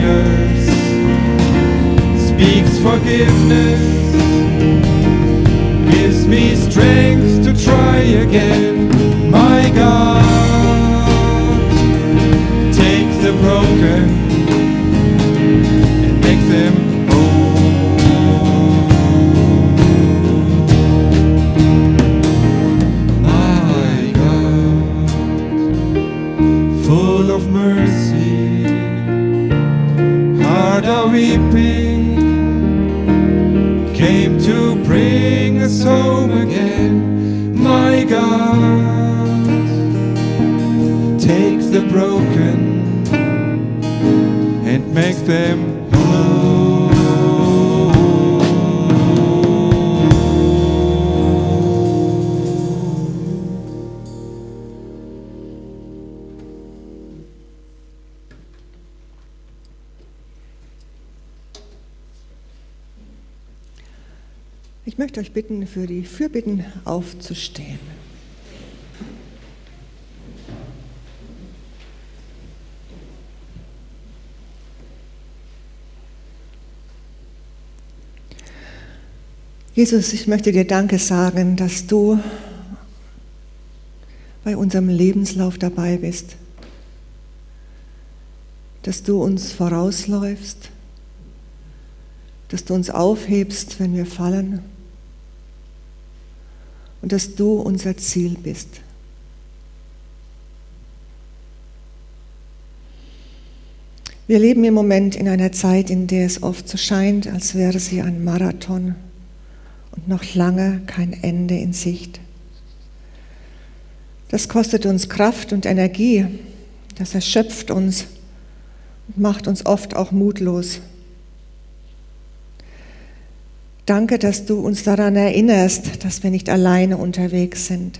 knows speaks forgiveness, gives me strength to try again. Fürbitten aufzustehen. Jesus, ich möchte dir Danke sagen, dass du bei unserem Lebenslauf dabei bist, dass du uns vorausläufst, dass du uns aufhebst, wenn wir fallen und dass du unser Ziel bist. Wir leben im Moment in einer Zeit, in der es oft so scheint, als wäre sie ein Marathon und noch lange kein Ende in Sicht. Das kostet uns Kraft und Energie, das erschöpft uns und macht uns oft auch mutlos. Danke, dass du uns daran erinnerst, dass wir nicht alleine unterwegs sind.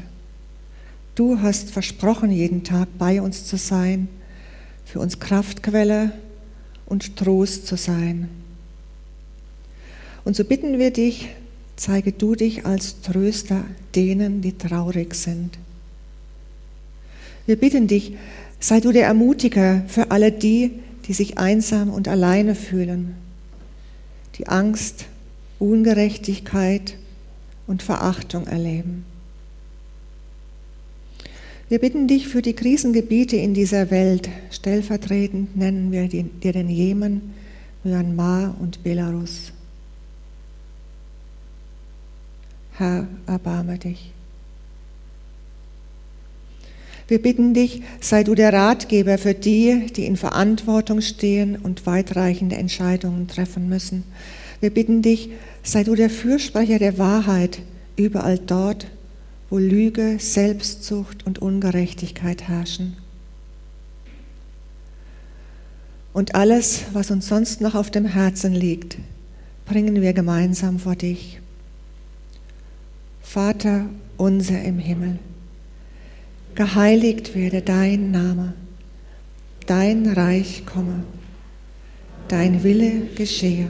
Du hast versprochen, jeden Tag bei uns zu sein, für uns Kraftquelle und Trost zu sein. Und so bitten wir dich, zeige du dich als Tröster denen, die traurig sind. Wir bitten dich, sei du der Ermutiger für alle die, die sich einsam und alleine fühlen, die Angst, Ungerechtigkeit und Verachtung erleben. Wir bitten dich für die Krisengebiete in dieser Welt. Stellvertretend nennen wir dir den Jemen, Myanmar und Belarus. Herr, erbarme dich. Wir bitten dich, sei du der Ratgeber für die, die in Verantwortung stehen und weitreichende Entscheidungen treffen müssen. Wir bitten dich, sei du der Fürsprecher der Wahrheit überall dort, wo Lüge, Selbstsucht und Ungerechtigkeit herrschen. Und alles, was uns sonst noch auf dem Herzen liegt, bringen wir gemeinsam vor dich. Vater unser im Himmel, geheiligt werde dein Name, dein Reich komme, dein Wille geschehe,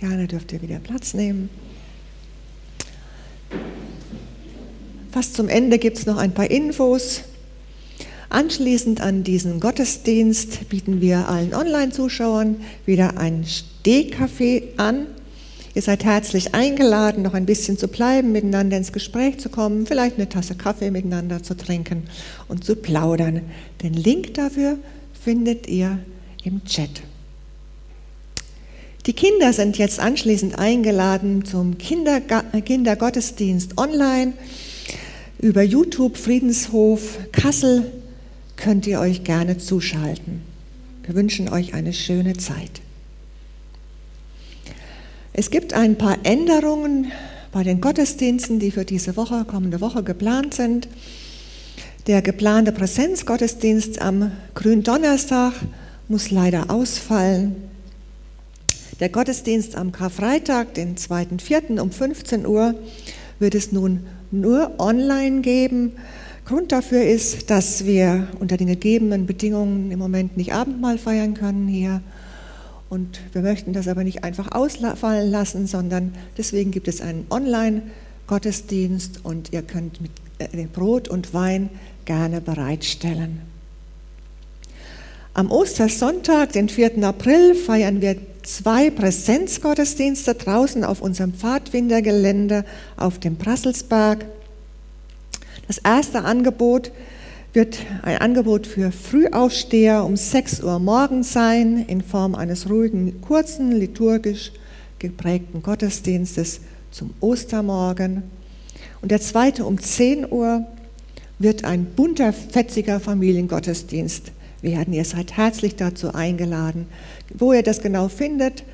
Gerne dürft ihr wieder Platz nehmen. Fast zum Ende gibt es noch ein paar Infos. Anschließend an diesen Gottesdienst bieten wir allen Online-Zuschauern wieder ein Stehkaffee an. Ihr seid herzlich eingeladen, noch ein bisschen zu bleiben, miteinander ins Gespräch zu kommen, vielleicht eine Tasse Kaffee miteinander zu trinken und zu plaudern. Den Link dafür findet ihr im Chat. Die Kinder sind jetzt anschließend eingeladen zum Kinderga Kindergottesdienst online. Über YouTube Friedenshof Kassel könnt ihr euch gerne zuschalten. Wir wünschen euch eine schöne Zeit. Es gibt ein paar Änderungen bei den Gottesdiensten, die für diese Woche, kommende Woche geplant sind. Der geplante Präsenzgottesdienst am Gründonnerstag muss leider ausfallen. Der Gottesdienst am Karfreitag, den 2.4. um 15 Uhr, wird es nun nur online geben. Grund dafür ist, dass wir unter den gegebenen Bedingungen im Moment nicht Abendmahl feiern können hier. Und wir möchten das aber nicht einfach ausfallen lassen, sondern deswegen gibt es einen Online-Gottesdienst und ihr könnt mit äh, Brot und Wein gerne bereitstellen. Am Ostersonntag, den 4. April, feiern wir zwei Präsenzgottesdienste draußen auf unserem Pfadfindergelände auf dem Brasselsberg. Das erste Angebot wird ein Angebot für Frühaufsteher um 6 Uhr morgens sein, in Form eines ruhigen, kurzen, liturgisch geprägten Gottesdienstes zum Ostermorgen. Und der zweite um 10 Uhr wird ein bunter, fetziger Familiengottesdienst werden. Ihr seid herzlich dazu eingeladen. Wo ihr das genau findet,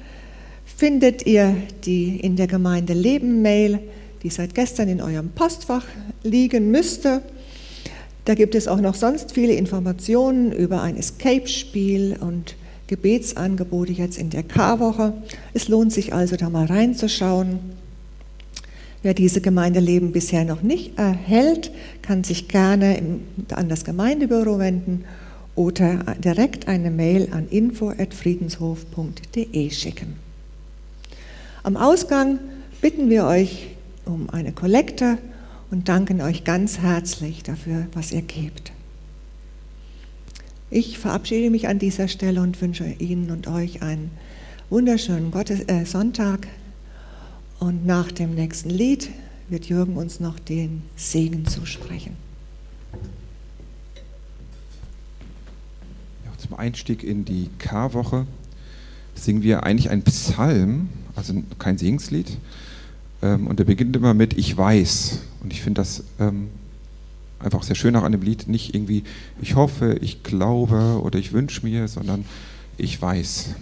findet ihr die in der Gemeinde Leben Mail, die seit gestern in eurem Postfach liegen müsste. Da gibt es auch noch sonst viele Informationen über ein Escape-Spiel und Gebetsangebote jetzt in der K-Woche. Es lohnt sich also da mal reinzuschauen. Wer diese Gemeindeleben bisher noch nicht erhält, kann sich gerne an das Gemeindebüro wenden oder direkt eine Mail an info@friedenshof.de schicken. Am Ausgang bitten wir euch um eine Kollekte und danken euch ganz herzlich dafür, was ihr gebt. Ich verabschiede mich an dieser Stelle und wünsche Ihnen und euch einen wunderschönen Gottes äh, Sonntag. Und nach dem nächsten Lied wird Jürgen uns noch den Segen zusprechen. Zum Einstieg in die Karwoche singen wir eigentlich einen Psalm, also kein Singenslied. Ähm, und der beginnt immer mit Ich weiß. Und ich finde das ähm, einfach sehr schön auch an dem Lied. Nicht irgendwie ich hoffe, ich glaube oder ich wünsche mir, sondern ich weiß.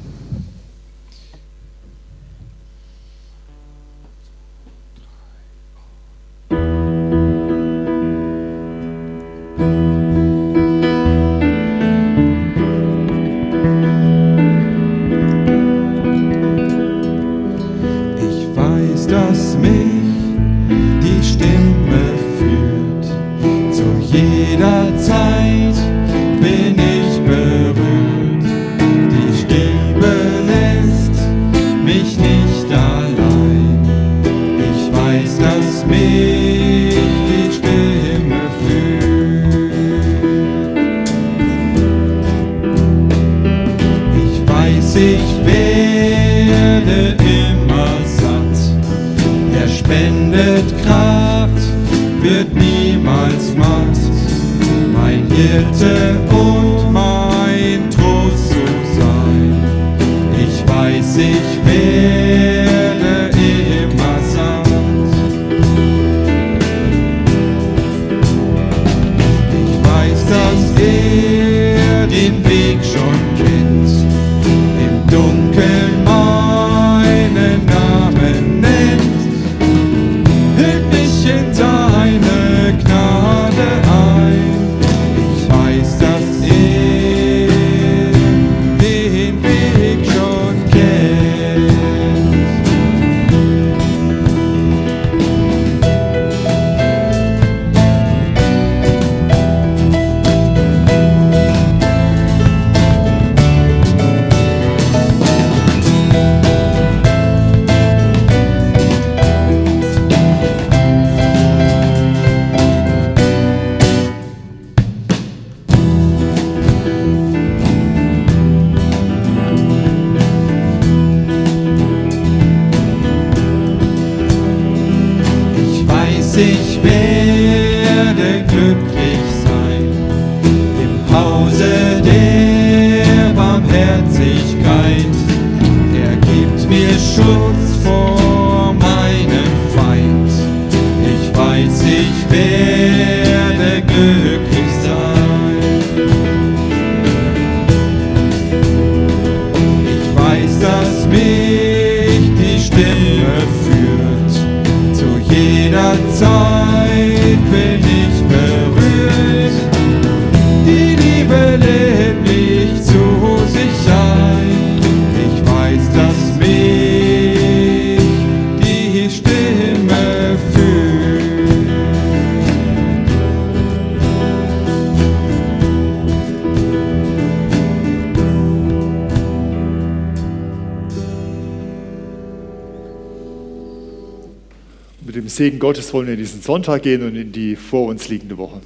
Wollen wir in diesen Sonntag gehen und in die vor uns liegende Woche.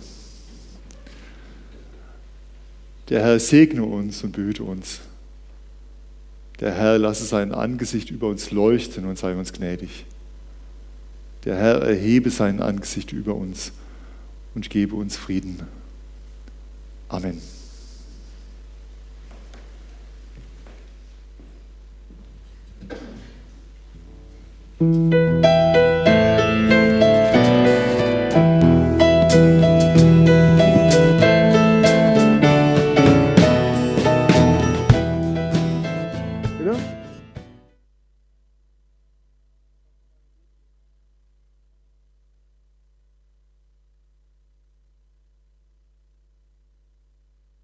Der Herr segne uns und behüte uns. Der Herr lasse sein Angesicht über uns leuchten und sei uns gnädig. Der Herr erhebe sein Angesicht über uns und gebe uns Frieden. Amen. Musik